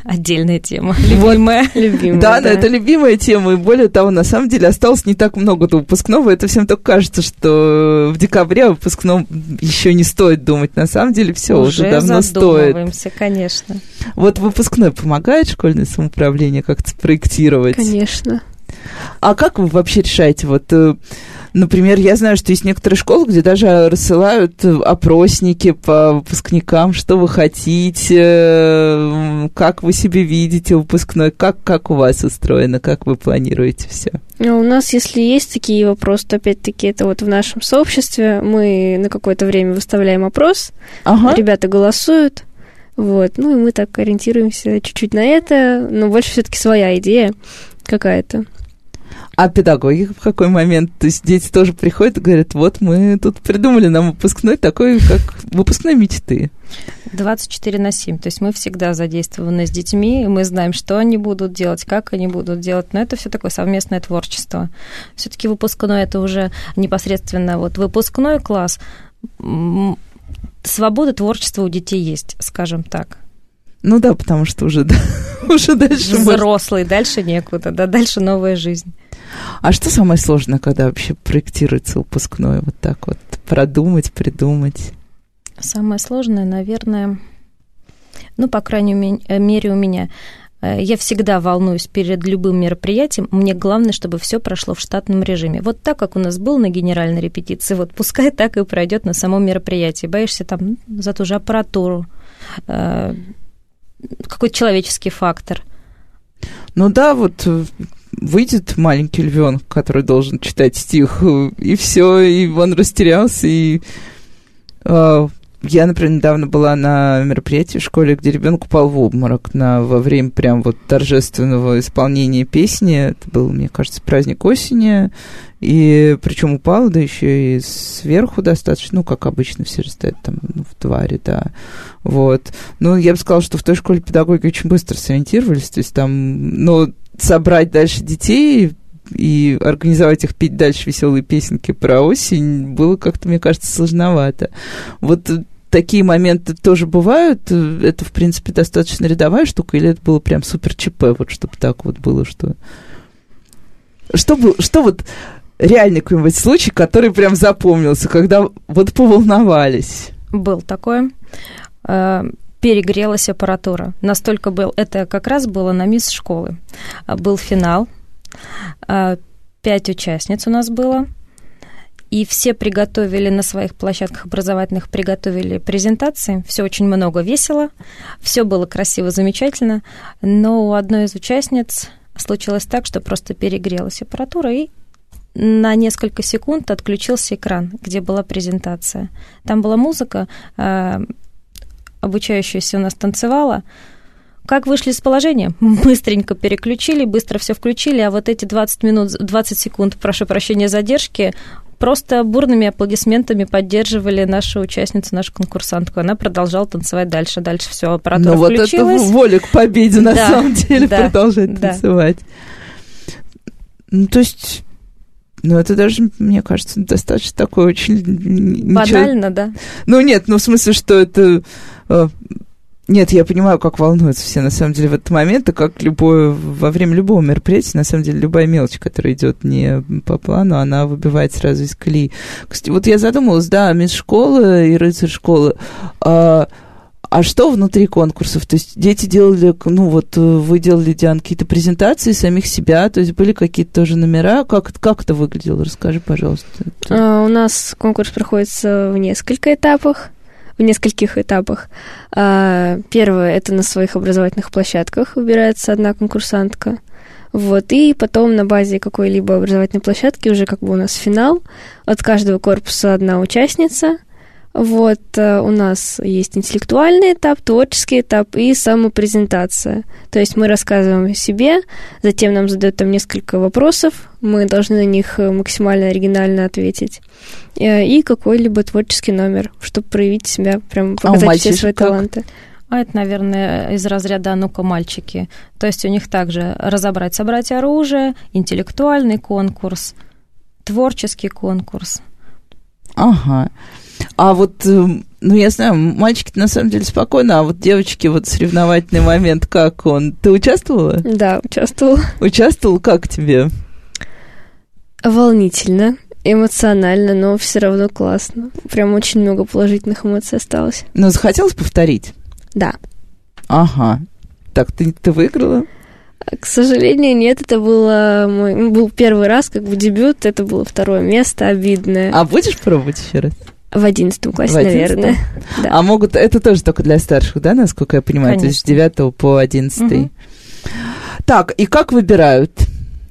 Отдельная тема. Любимая. любимая да, да, это любимая тема. И более того, на самом деле осталось не так много до выпускного. Это всем только кажется, что в декабре о выпускном еще не стоит думать. На самом деле все уже, уже давно стоит. конечно. Вот выпускной помогает школьное самоуправление как-то спроектировать? Конечно. А как вы вообще решаете? Вот э, Например, я знаю, что есть некоторые школы, где даже рассылают опросники по выпускникам, что вы хотите, как вы себе видите выпускной, как, как у вас устроено, как вы планируете все. Ну, у нас, если есть такие вопросы, то опять-таки это вот в нашем сообществе. Мы на какое-то время выставляем опрос, ага. ребята голосуют, вот, ну и мы так ориентируемся чуть-чуть на это, но больше все-таки своя идея какая-то. А педагоги в какой момент? То есть дети тоже приходят и говорят, вот мы тут придумали нам выпускной такой, как выпускной мечты. 24 на 7. То есть мы всегда задействованы с детьми, и мы знаем, что они будут делать, как они будут делать. Но это все такое совместное творчество. Все-таки выпускной это уже непосредственно вот выпускной класс. Свобода творчества у детей есть, скажем так. Ну да, потому что уже, да, уже дальше... Взрослый, можно... дальше некуда, да, дальше новая жизнь. А что самое сложное, когда вообще проектируется выпускной? Вот так вот продумать, придумать? Самое сложное, наверное, ну, по крайней мере, у меня Э, я всегда волнуюсь перед любым мероприятием. Мне главное, чтобы все прошло в штатном режиме. Вот так, как у нас был на генеральной репетиции, вот пускай так и пройдет на самом мероприятии. Боишься там за ту же аппаратуру, э, какой-то человеческий фактор. Ну да, вот э, выйдет маленький львенок, который должен читать стих, и все, и он растерялся, и я, например, недавно была на мероприятии в школе, где ребенок упал в обморок на, во время прям вот торжественного исполнения песни. Это был, мне кажется, праздник осени. И причем упал, да еще и сверху достаточно, ну, как обычно все стоят там ну, в твари, да. Вот. Ну, я бы сказала, что в той школе педагоги очень быстро сориентировались, то есть там, ну, собрать дальше детей и организовать их петь дальше веселые песенки про осень было как-то, мне кажется, сложновато. Вот такие моменты тоже бывают? Это, в принципе, достаточно рядовая штука, или это было прям супер ЧП, вот чтобы так вот было, что... Что, был, что вот реальный какой-нибудь случай, который прям запомнился, когда вот поволновались? Был такое. Э, перегрелась аппаратура. Настолько был... Это как раз было на мисс школы. Был финал, пять участниц у нас было. И все приготовили на своих площадках образовательных, приготовили презентации. Все очень много весело, все было красиво, замечательно. Но у одной из участниц случилось так, что просто перегрелась аппаратура, и на несколько секунд отключился экран, где была презентация. Там была музыка, а, обучающаяся у нас танцевала, как вышли из положения? Быстренько переключили, быстро все включили, а вот эти 20 минут, 20 секунд, прошу прощения, задержки, просто бурными аплодисментами поддерживали нашу участницу, нашу конкурсантку. Она продолжала танцевать дальше. Дальше все, аппаратура Но включилась. вот это воля к победе, на да, самом деле, да, продолжать да. танцевать. Ну, то есть... Ну, это даже, мне кажется, достаточно такое очень... Банально, ничего... да? Ну, нет, ну, в смысле, что это э, нет, я понимаю, как волнуются все на самом деле в этот момент, и как любое, во время любого мероприятия, на самом деле, любая мелочь, которая идет не по плану, она выбивает сразу из колеи. Кстати, вот я задумалась, да, мисс школы и рыцарь школы. А, а что внутри конкурсов? То есть дети делали, ну вот вы делали, Диан, какие-то презентации самих себя, то есть были какие-то тоже номера. Как, как это выглядело? Расскажи, пожалуйста. А, у нас конкурс проходится в несколько этапах в нескольких этапах. А, первое это на своих образовательных площадках выбирается одна конкурсантка. Вот, и потом на базе какой-либо образовательной площадки уже как бы у нас финал. От каждого корпуса одна участница. Вот, э, у нас есть интеллектуальный этап, творческий этап и самопрезентация. То есть мы рассказываем о себе, затем нам задают там несколько вопросов, мы должны на них э, максимально оригинально ответить. Э, и какой-либо творческий номер, чтобы проявить себя, прям а показать а все свои как? таланты. А это, наверное, из разряда «ну-ка, мальчики». То есть у них также разобрать, собрать оружие, интеллектуальный конкурс, творческий конкурс. Ага. А вот, эм, ну, я знаю, мальчики на самом деле спокойно, а вот девочки, вот соревновательный момент, как он? Ты участвовала? Да, участвовала. Участвовал, как тебе? Волнительно, эмоционально, но все равно классно. Прям очень много положительных эмоций осталось. Ну, захотелось повторить? Да. Ага. Так, ты, ты выиграла? К сожалению, нет, это было мой был первый раз, как бы дебют, это было второе место, обидное. А будешь пробовать еще раз? В одиннадцатом классе, в 11? наверное. Да. А могут, это тоже только для старших, да, насколько я понимаю, Конечно. то есть с 9 по 11. Угу. Так, и как выбирают?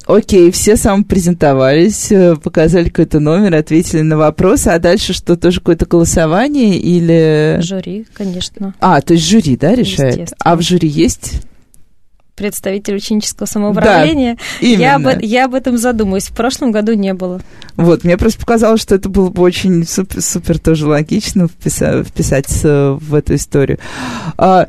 Окей, все самопрезентовались, э, показали какой-то номер, ответили на вопросы, а дальше что, тоже какое-то голосование или... Жюри, конечно. А, то есть жюри, да, решает? А в жюри есть представитель ученического самоуправления. Да, именно. Я, об, я об этом задумаюсь. В прошлом году не было. Вот, мне просто показалось, что это было бы очень супер, супер тоже логично вписать, вписать в эту историю. А,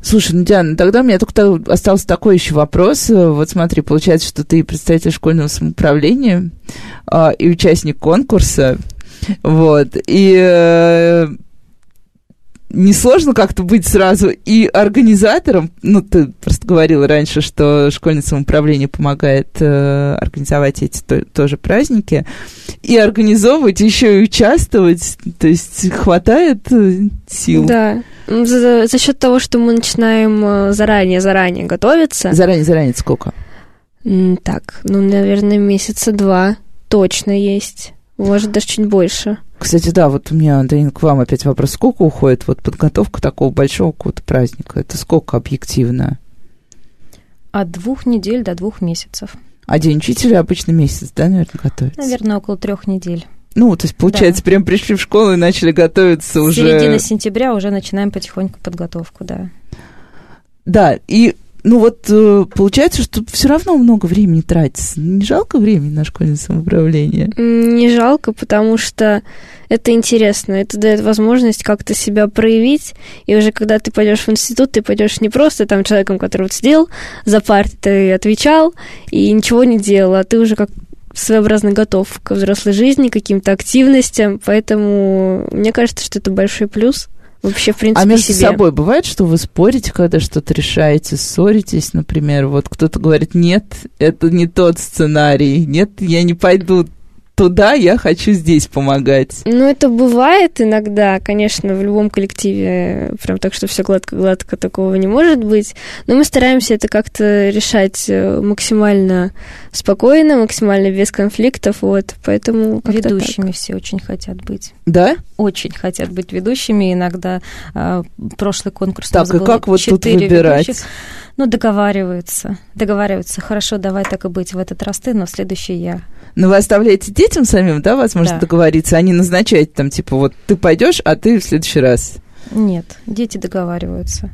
Слушай, ну, Диана, тогда у меня только остался такой еще вопрос. Вот смотри, получается, что ты представитель школьного самоуправления а, и участник конкурса. Вот. И э, несложно как-то быть сразу и организатором. Ну, ты просто говорила раньше, что школьное самоуправление помогает э, организовать эти то, тоже праздники. И организовывать, еще и участвовать. То есть хватает э, сил. Да. За, за счет того, что мы начинаем заранее-заранее э, готовиться. Заранее-заранее сколько? Так, ну, наверное, месяца два точно есть. Может, даже чуть больше. Кстати, да, вот у меня, Антонин, к вам опять вопрос. Сколько уходит вот подготовка такого большого какого-то праздника? Это сколько объективно? От двух недель до двух месяцев. А день учителя обычно месяц, да, наверное, готовится? Наверное, около трех недель. Ну, то есть, получается, да. прям пришли в школу и начали готовиться С уже... середины сентября уже начинаем потихоньку подготовку, да. Да, и ну вот э, получается, что все равно много времени тратится. Не жалко времени на школьное самоуправление? Не жалко, потому что это интересно. Это дает возможность как-то себя проявить. И уже когда ты пойдешь в институт, ты пойдешь не просто там человеком, который вот сидел за партой, ты отвечал и ничего не делал, а ты уже как своеобразно готов к взрослой жизни, к каким-то активностям. Поэтому мне кажется, что это большой плюс вообще, в принципе, А между себе. собой бывает, что вы спорите, когда что-то решаете, ссоритесь, например, вот кто-то говорит, нет, это не тот сценарий, нет, я не пойду туда, я хочу здесь помогать. Ну, это бывает иногда, конечно, в любом коллективе, прям так, что все гладко-гладко такого не может быть, но мы стараемся это как-то решать э, максимально спокойно, максимально без конфликтов, вот, поэтому Ведущими так. все очень хотят быть. Да? Очень хотят быть ведущими, иногда э, прошлый конкурс Так, и как вот тут выбирать? Ведущих. Ну, договариваются, договариваются, хорошо, давай так и быть, в этот раз ты, но в следующий я. Но вы оставляете детям самим, да, возможно, Да. договориться? Они назначают там, типа, вот ты пойдешь, а ты в следующий раз. Нет, дети договариваются.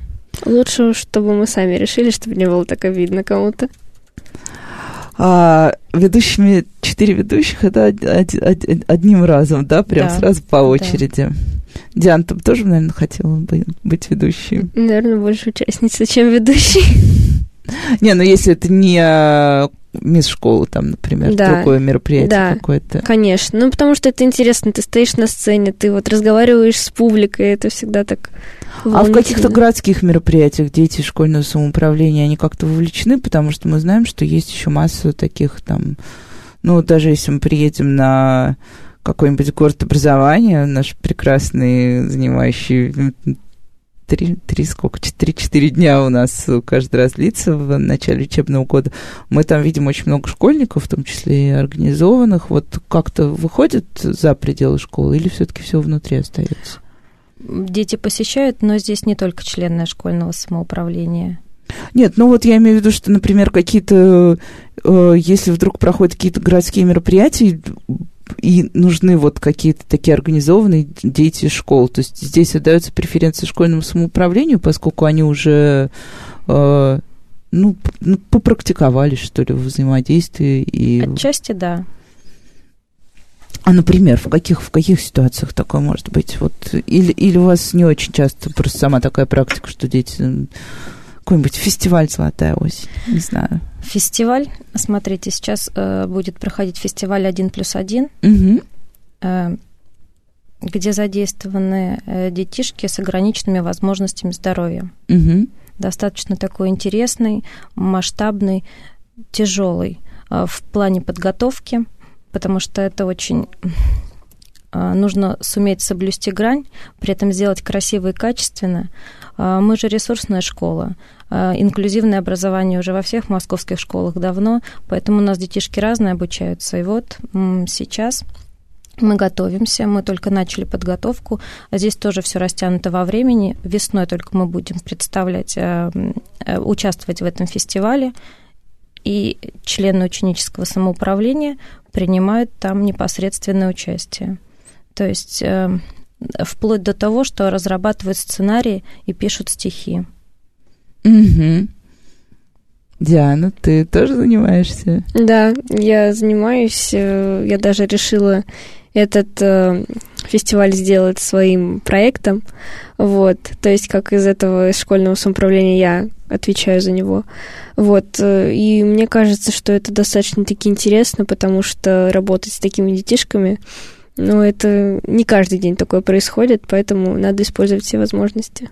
Лучше, чтобы мы сами решили, чтобы не было так обидно кому-то. А ведущими, четыре ведущих, это од- од- од- одним разом, да, прям Да, сразу по очереди. Диана, ты бы тоже, наверное, хотела бы быть ведущей? Наверное, больше участница, чем ведущий. Не, ну если это не а, мисс школы, там, например, Да, другое мероприятие да. какое-то. Конечно, ну потому что это интересно, ты стоишь на сцене, ты вот разговариваешь с публикой, это всегда так А в каких-то городских мероприятиях дети школьного самоуправления, они как-то вовлечены, потому что мы знаем, что есть еще масса таких там, ну, даже если мы приедем на какой-нибудь город образования, наш прекрасный, занимающий три, три сколько, три-четыре дня у нас каждый раз длится в начале учебного года. Мы там видим очень много школьников, в том числе и организованных. Вот как-то выходят за пределы школы или все-таки все внутри остается? Дети посещают, но здесь не только члены школьного самоуправления. Нет, ну вот я имею в виду, что, например, какие-то, э, если вдруг проходят какие-то городские мероприятия, и нужны вот какие-то такие организованные дети школ. То есть здесь отдаются преференции школьному самоуправлению, поскольку они уже э, ну, ну, попрактиковались, что ли, в взаимодействии. И... Отчасти да. А, например, в каких, в каких ситуациях такое может быть? Вот, или, или у вас не очень часто просто сама такая практика, что дети... Какой-нибудь фестиваль «Золотая осень», не знаю. Фестиваль, смотрите, сейчас э, будет проходить фестиваль «Один плюс один», э, где задействованы э, детишки с ограниченными возможностями здоровья. Мгм. Достаточно такой интересный, масштабный, тяжелый э, в плане подготовки, потому что это очень нужно суметь соблюсти грань, при этом сделать красиво и качественно. А Мы же ресурсная школа, а инклюзивное образование уже во всех московских школах давно, поэтому у нас детишки разные обучаются. И вот сейчас мы готовимся, мы только начали подготовку, а здесь тоже все растянуто во времени. Весной только мы будем представлять, участвовать в этом фестивале, и члены ученического самоуправления принимают там непосредственное участие. То есть э, вплоть до того, что разрабатывают сценарии и пишут стихи. Мгм. Диана, ты тоже занимаешься? Да, я занимаюсь, э, я даже решила этот э, фестиваль сделать своим проектом, вот, то есть как из этого из школьного самоуправления я отвечаю за него, вот, э, и мне кажется, что это достаточно-таки интересно, потому что работать с такими детишками, Но это не каждый день такое происходит, поэтому надо использовать все возможности.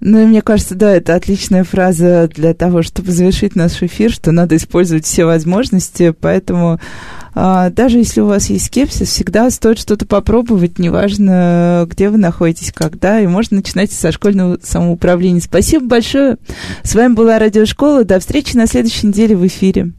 Ну, и мне кажется, да, это отличная фраза для того, чтобы завершить наш эфир, что надо использовать все возможности, поэтому а, даже если у вас есть скепсис, всегда стоит что-то попробовать, неважно, где вы находитесь, когда, и можно начинать со школьного самоуправления. Спасибо большое. С вами была Радиошкола. До встречи на следующей неделе в эфире.